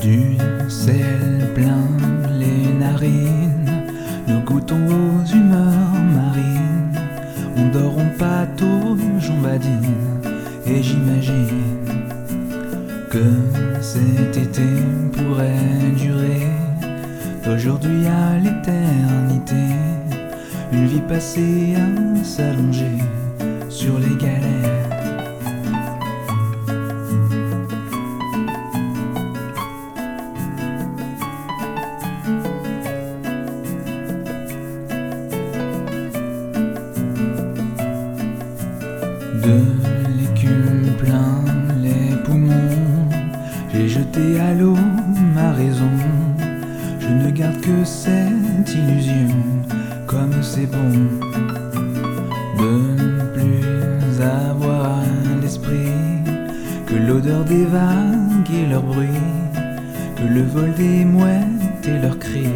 Du sel plein les narines, nous goûtons aux humeurs marines. On dort, on patauge, on badine, et j'imagine que cet été pourrait durer d'aujourd'hui à l'éternité. Une vie passée à s'allonger sur les galères. De l'écume plein les poumons, j'ai jeté à l'eau ma raison. Je ne garde que cette illusion, comme c'est bon de ne plus avoir l'esprit que l'odeur des vagues et leur bruit, que le vol des mouettes et leurs cris,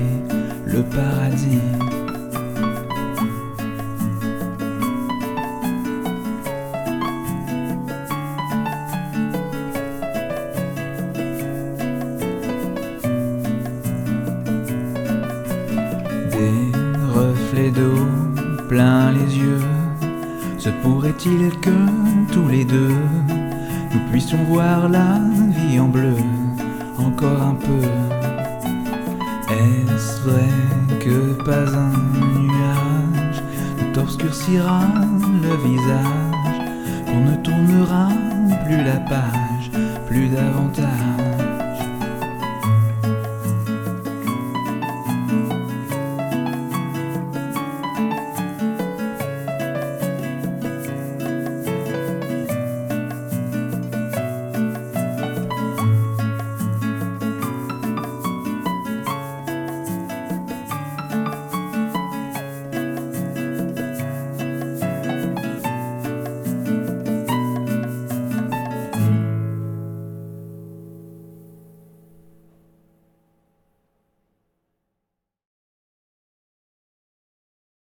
le paradis. Reflets d'eau plein les yeux. Se pourrait-il que tous les deux nous puissions voir la vie en bleu encore un peu? Est-ce vrai que pas un nuage ne t'obscurcira le visage? Qu'on ne tournera plus la page, plus davantage